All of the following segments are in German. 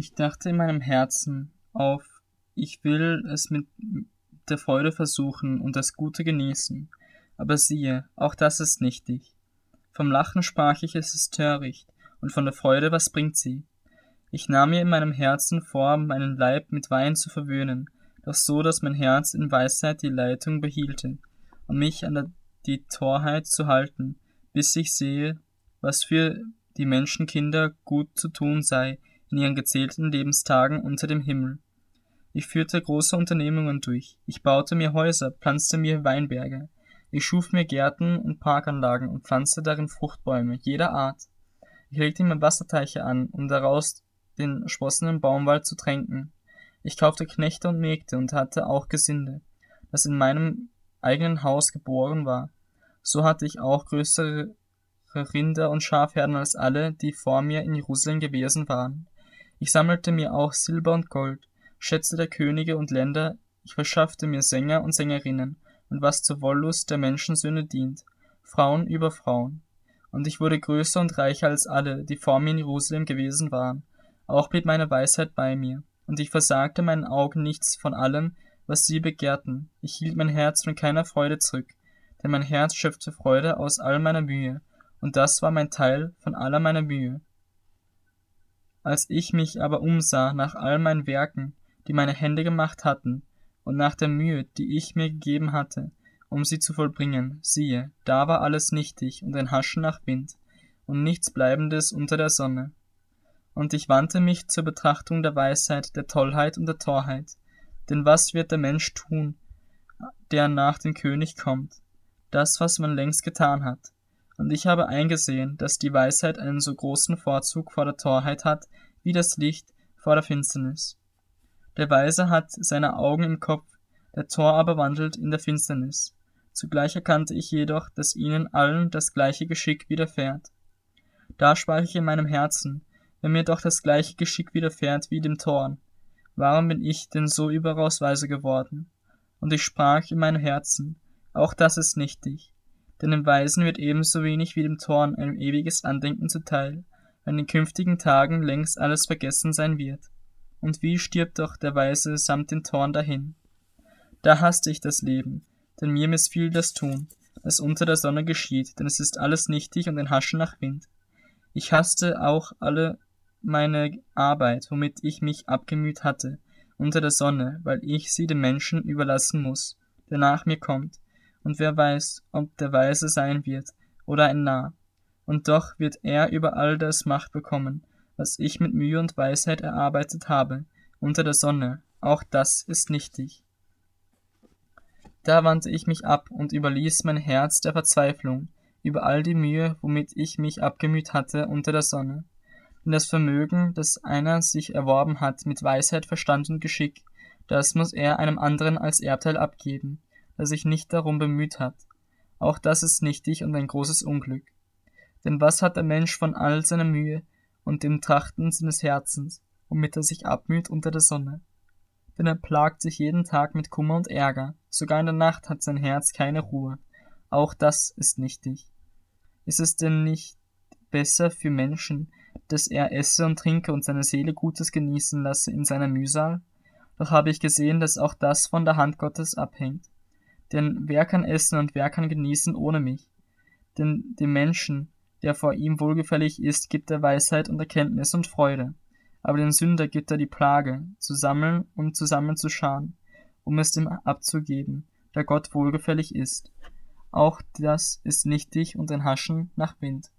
Ich dachte in meinem Herzen auf, ich will es mit der Freude versuchen und das Gute genießen. Aber siehe, auch das ist nichtig. Vom Lachen sprach ich, es ist töricht, und von der Freude, was bringt sie? Ich nahm mir in meinem Herzen vor, meinen Leib mit Wein zu verwöhnen, doch so, dass mein Herz in Weisheit die Leitung behielte, und mich an der, die Torheit zu halten, bis ich sehe, was für die Menschenkinder gut zu tun sei in ihren gezählten Lebenstagen unter dem Himmel. Ich führte große Unternehmungen durch. Ich baute mir Häuser, pflanzte mir Weinberge. Ich schuf mir Gärten und Parkanlagen und pflanzte darin Fruchtbäume jeder Art. Ich legte mir Wasserteiche an, um daraus den sprossenden Baumwald zu tränken. Ich kaufte Knechte und Mägde und hatte auch Gesinde, das in meinem eigenen Haus geboren war. So hatte ich auch größere Rinder und Schafherden als alle, die vor mir in Jerusalem gewesen waren. Ich sammelte mir auch Silber und Gold, Schätze der Könige und Länder, ich verschaffte mir Sänger und Sängerinnen, und was zur Wollust der Menschensöhne dient, Frauen über Frauen. Und ich wurde größer und reicher als alle, die vor mir in Jerusalem gewesen waren. Auch blieb meine Weisheit bei mir, und ich versagte meinen Augen nichts von allem, was sie begehrten. Ich hielt mein Herz von keiner Freude zurück, denn mein Herz schöpfte Freude aus all meiner Mühe, und das war mein Teil von aller meiner Mühe. Als ich mich aber umsah nach all meinen Werken, die meine Hände gemacht hatten, und nach der Mühe, die ich mir gegeben hatte, um sie zu vollbringen, siehe, da war alles nichtig und ein Haschen nach Wind, und nichts Bleibendes unter der Sonne. Und ich wandte mich zur Betrachtung der Weisheit, der Tollheit und der Torheit. Denn was wird der Mensch tun, der nach dem König kommt? Das, was man längst getan hat. Und ich habe eingesehen, dass die Weisheit einen so großen Vorzug vor der Torheit hat, wie das Licht vor der Finsternis. Der Weise hat seine Augen im Kopf, der Tor aber wandelt in der Finsternis. Zugleich erkannte ich jedoch, dass ihnen allen das gleiche Geschick widerfährt. Da sprach ich in meinem Herzen, wenn mir doch das gleiche Geschick widerfährt wie dem Torn, warum bin ich denn so überaus weise geworden? Und ich sprach in meinem Herzen, auch das ist nichtig, denn dem Weisen wird ebenso wenig wie dem Torn ein ewiges Andenken zuteil, wenn in künftigen Tagen längst alles vergessen sein wird. Und wie stirbt doch der Weise samt dem Torn dahin? Da hasste ich das Leben, denn mir missfiel das Tun, das unter der Sonne geschieht, denn es ist alles nichtig und ein Haschen nach Wind. Ich hasste auch alle meine Arbeit, womit ich mich abgemüht hatte, unter der Sonne, weil ich sie dem Menschen überlassen muss, der nach mir kommt, und wer weiß, ob der Weise sein wird oder ein Narr. Und doch wird er über all das Macht bekommen, was ich mit Mühe und Weisheit erarbeitet habe, unter der Sonne, auch das ist nichtig. Da wandte ich mich ab und überließ mein Herz der Verzweiflung über all die Mühe, womit ich mich abgemüht hatte unter der Sonne. Denn das Vermögen, das einer sich erworben hat mit Weisheit, Verstand und Geschick, das muss er einem anderen als Erbteil abgeben, der sich nicht darum bemüht hat. Auch das ist nichtig und ein großes Unglück. Denn was hat der Mensch von all seiner Mühe und dem Trachten seines Herzens, womit er sich abmüht unter der Sonne? Denn er plagt sich jeden Tag mit Kummer und Ärger, sogar in der Nacht hat sein Herz keine Ruhe. Auch das ist nichtig. Ist es denn nicht besser für Menschen, dass er esse und trinke und seine Seele Gutes genießen lasse in seiner Mühsal? Doch habe ich gesehen, dass auch das von der Hand Gottes abhängt. Denn wer kann essen und wer kann genießen ohne mich? Denn dem Menschen, der vor ihm wohlgefällig ist, gibt er Weisheit und Erkenntnis und Freude. Aber den Sünder gibt er die Plage, zu sammeln und zusammenzuscharen, um es dem abzugeben, der Gott wohlgefällig ist. Auch das ist nichtig und ein Haschen nach Wind.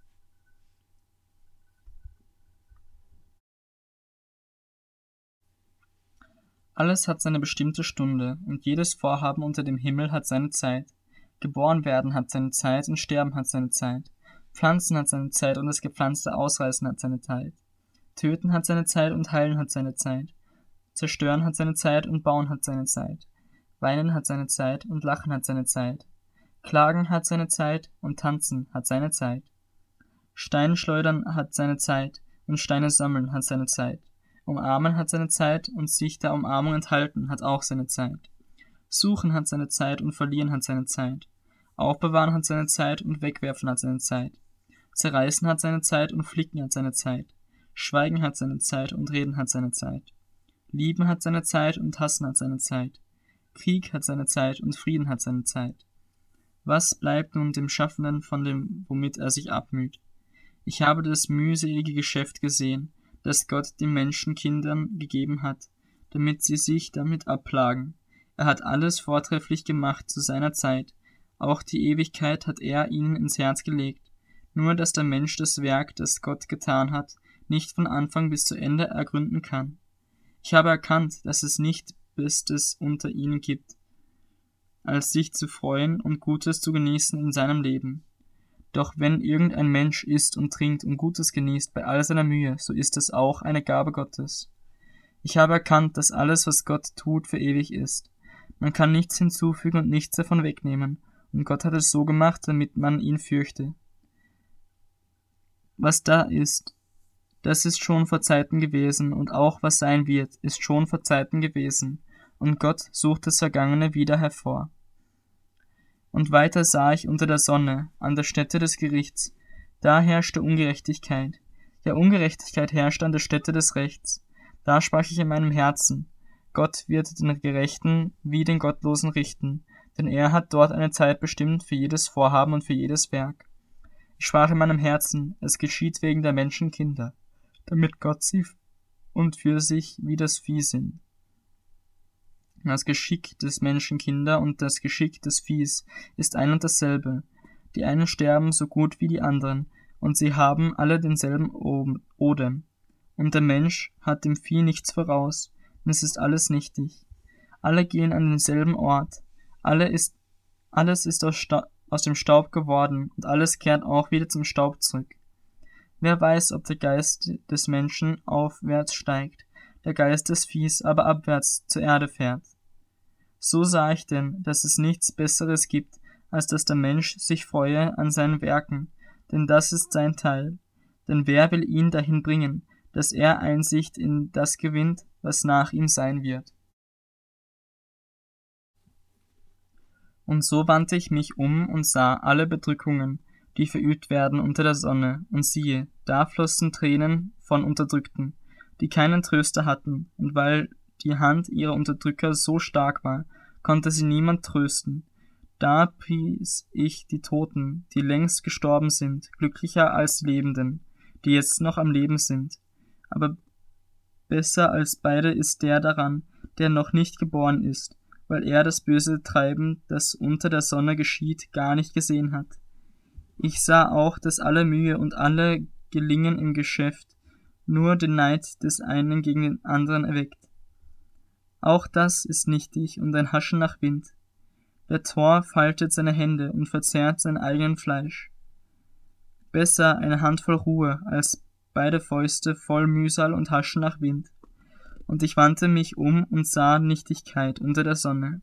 Alles hat seine bestimmte Stunde, und jedes Vorhaben unter dem Himmel hat seine Zeit. Geboren werden hat seine Zeit und sterben hat seine Zeit. Pflanzen hat seine Zeit und das gepflanzte Ausreißen hat seine Zeit. Töten hat seine Zeit und heilen hat seine Zeit. Zerstören hat seine Zeit und bauen hat seine Zeit. Weinen hat seine Zeit und lachen hat seine Zeit. Klagen hat seine Zeit und tanzen hat seine Zeit. Steine schleudern hat seine Zeit und Steine sammeln hat seine Zeit. Umarmen hat seine Zeit und sich der Umarmung enthalten hat auch seine Zeit. Suchen hat seine Zeit und verlieren hat seine Zeit. Aufbewahren hat seine Zeit und wegwerfen hat seine Zeit. Zerreißen hat seine Zeit und flicken hat seine Zeit. Schweigen hat seine Zeit und Reden hat seine Zeit. Lieben hat seine Zeit und Hassen hat seine Zeit. Krieg hat seine Zeit und Frieden hat seine Zeit. Was bleibt nun dem Schaffenden von dem, womit er sich abmüht? Ich habe das mühselige Geschäft gesehen, das Gott den Menschenkindern gegeben hat, damit sie sich damit abplagen. Er hat alles vortrefflich gemacht zu seiner Zeit, auch die Ewigkeit hat er ihnen ins Herz gelegt, nur dass der Mensch das Werk, das Gott getan hat, nicht von Anfang bis zu Ende ergründen kann. Ich habe erkannt, dass es nicht Bestes unter ihnen gibt, als sich zu freuen und Gutes zu genießen in seinem Leben. Doch wenn irgendein Mensch isst und trinkt und Gutes genießt bei all seiner Mühe, so ist es auch eine Gabe Gottes. Ich habe erkannt, dass alles, was Gott tut, für ewig ist. Man kann nichts hinzufügen und nichts davon wegnehmen, und Gott hat es so gemacht, damit man ihn fürchte. Was da ist, das ist schon vor Zeiten gewesen, und auch was sein wird, ist schon vor Zeiten gewesen, und Gott sucht das Vergangene wieder hervor. Und weiter sah ich unter der Sonne, an der Stätte des Gerichts, da herrschte Ungerechtigkeit. Ja, Ungerechtigkeit herrschte an der Stätte des Rechts. Da sprach ich in meinem Herzen, Gott wird den Gerechten wie den Gottlosen richten, denn er hat dort eine Zeit bestimmt für jedes Vorhaben und für jedes Werk. Ich sprach in meinem Herzen, es geschieht wegen der Menschen Kinder, damit Gott sie und für sich wie das Vieh sind. Das Geschick des Menschen Kinder und das Geschick des Viehs ist ein und dasselbe. Die einen sterben so gut wie die anderen, und sie haben alle denselben Odem. Und der Mensch hat dem Vieh nichts voraus, und es ist alles nichtig. Alle gehen an denselben Ort, alle ist, alles ist aus, aus dem Staub geworden, und alles kehrt auch wieder zum Staub zurück. Wer weiß, ob der Geist des Menschen aufwärts steigt, der Geist des Viehs aber abwärts zur Erde fährt. So sah ich denn, dass es nichts Besseres gibt, als dass der Mensch sich freue an seinen Werken, denn das ist sein Teil. Denn wer will ihn dahin bringen, dass er Einsicht in das gewinnt, was nach ihm sein wird? Und so wandte ich mich um und sah alle Bedrückungen, die verübt werden unter der Sonne, und siehe, da flossen Tränen von Unterdrückten, die keinen Tröster hatten, und weil die Hand ihrer Unterdrücker so stark war, konnte sie niemand trösten. Da pries ich die Toten, die längst gestorben sind, glücklicher als die Lebenden, die jetzt noch am Leben sind. Aber besser als beide ist der daran, der noch nicht geboren ist, weil er das böse Treiben, das unter der Sonne geschieht, gar nicht gesehen hat. Ich sah auch, dass alle Mühe und alle Gelingen im Geschäft nur den Neid des einen gegen den anderen erweckt. Auch das ist nichtig und ein Haschen nach Wind. Der Tor faltet seine Hände und verzehrt sein eigen Fleisch. Besser eine Handvoll Ruhe als beide Fäuste voll Mühsal und Haschen nach Wind. Und ich wandte mich um und sah Nichtigkeit unter der Sonne.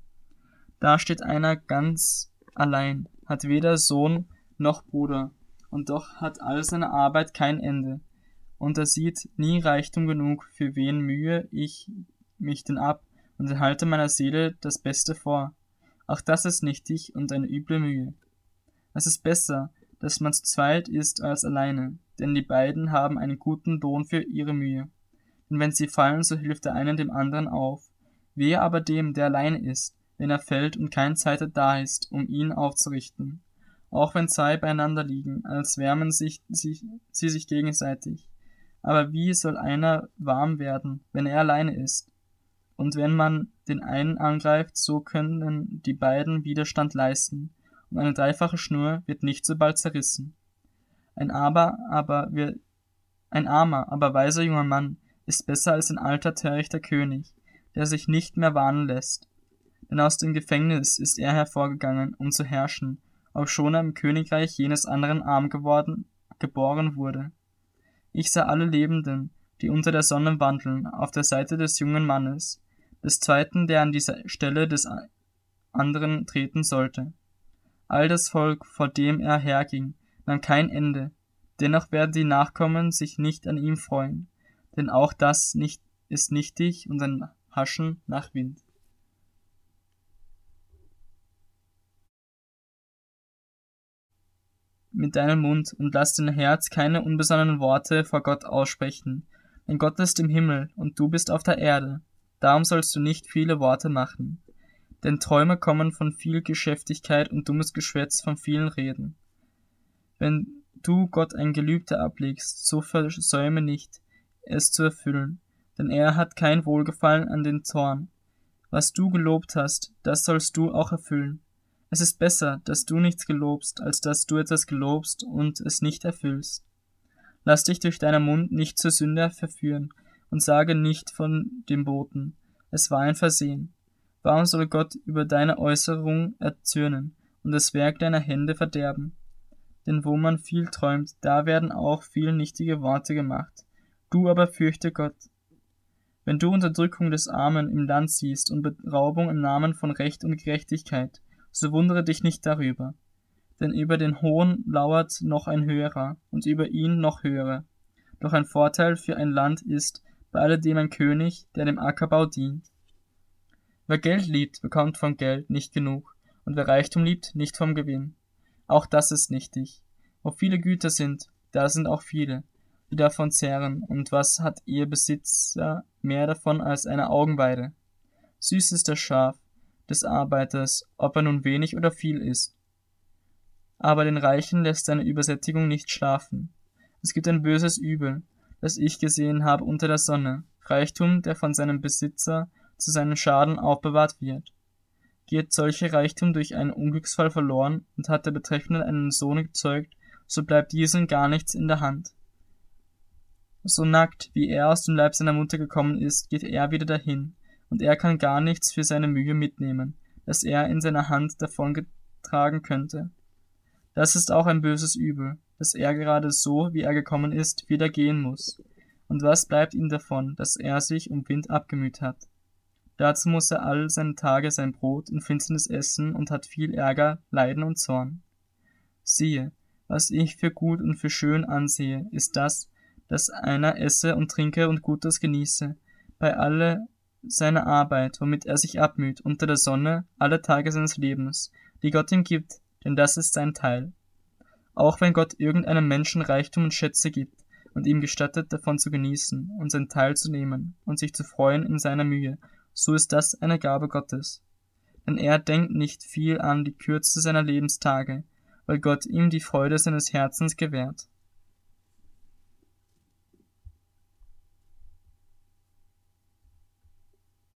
Da steht einer ganz allein, hat weder Sohn noch Bruder, und doch hat all seine Arbeit kein Ende, und er sieht nie Reichtum genug, für wen mühe ich mich denn ab und erhalte meiner Seele das Beste vor. Auch das ist nichtig und eine üble Mühe. Es ist besser, dass man zu zweit ist als alleine, denn die beiden haben einen guten Lohn für ihre Mühe. Denn wenn sie fallen, so hilft der eine dem anderen auf. Wehe aber dem, der alleine ist, wenn er fällt und kein Zweiter da ist, um ihn aufzurichten auch wenn zwei beieinander liegen, als wärmen sich, sich, sie sich gegenseitig. Aber wie soll einer warm werden, wenn er alleine ist? Und wenn man den einen angreift, so können die beiden Widerstand leisten, und eine dreifache Schnur wird nicht so bald zerrissen. Ein aber, aber wir, ein armer, aber weiser junger Mann ist besser als ein alter, törichter König, der sich nicht mehr warnen lässt. Denn aus dem Gefängnis ist er hervorgegangen, um zu herrschen, obschon er im Königreich jenes anderen arm geworden, geboren wurde. Ich sah alle Lebenden, die unter der Sonne wandeln, auf der Seite des jungen Mannes, des zweiten, der an dieser Stelle des anderen treten sollte. All das Volk, vor dem er herging, nahm kein Ende, dennoch werden die Nachkommen sich nicht an ihm freuen, denn auch das nicht ist nichtig und ein Haschen nach Wind. mit deinem Mund und lass dein Herz keine unbesonnenen Worte vor Gott aussprechen. Denn Gott ist im Himmel und du bist auf der Erde. Darum sollst du nicht viele Worte machen. Denn Träume kommen von viel Geschäftigkeit und dummes Geschwätz von vielen Reden. Wenn du Gott ein Gelübde ablegst, so versäume nicht, es zu erfüllen, denn er hat kein Wohlgefallen an den Zorn. Was du gelobt hast, das sollst du auch erfüllen. Es ist besser, dass du nichts gelobst, als dass du etwas gelobst und es nicht erfüllst. Lass dich durch deinen Mund nicht zur Sünde verführen und sage nicht von dem Boten, es war ein Versehen. Warum soll Gott über deine Äußerung erzürnen und das Werk deiner Hände verderben? Denn wo man viel träumt, da werden auch viel nichtige Worte gemacht. Du aber fürchte Gott. Wenn du Unterdrückung des Armen im Land siehst und Beraubung im Namen von Recht und Gerechtigkeit, so wundere dich nicht darüber. Denn über den Hohen lauert noch ein höherer und über ihn noch höhere. Doch ein Vorteil für ein Land ist bei alledem ein König, der dem Ackerbau dient. Wer Geld liebt, bekommt vom Geld nicht genug, und wer Reichtum liebt, nicht vom Gewinn. Auch das ist nichtig. Wo viele Güter sind, da sind auch viele, die davon zehren, und was hat ihr Besitzer mehr davon als eine Augenweide? Süß ist das Schaf des Arbeiters, ob er nun wenig oder viel ist. Aber den Reichen lässt seine Übersättigung nicht schlafen. Es gibt ein böses Übel, das ich gesehen habe unter der Sonne, Reichtum, der von seinem Besitzer zu seinem Schaden aufbewahrt wird. Geht solche Reichtum durch einen Unglücksfall verloren und hat der Betreffende einen Sohn gezeugt, so bleibt diesem gar nichts in der Hand. So nackt, wie er aus dem Leib seiner Mutter gekommen ist, geht er wieder dahin, und er kann gar nichts für seine Mühe mitnehmen, das er in seiner Hand davongetragen könnte. Das ist auch ein böses Übel, dass er gerade so, wie er gekommen ist, wieder gehen muss. Und was bleibt ihm davon, dass er sich um Wind abgemüht hat? Dazu muss er all seine Tage sein Brot in Finsternis essen und hat viel Ärger, Leiden und Zorn. Siehe, was ich für gut und für schön ansehe, ist das, dass einer esse und trinke und Gutes genieße, bei alle seiner Arbeit, womit er sich abmüht, unter der Sonne, alle Tage seines Lebens, die Gott ihm gibt, denn das ist sein Teil. Auch wenn Gott irgendeinem Menschen Reichtum und Schätze gibt und ihm gestattet, davon zu genießen und sein Teil zu nehmen und sich zu freuen in seiner Mühe so ist das eine Gabe Gottes. Denn er denkt nicht viel an die Kürze seiner Lebenstage, weil Gott ihm die Freude seines Herzens gewährt.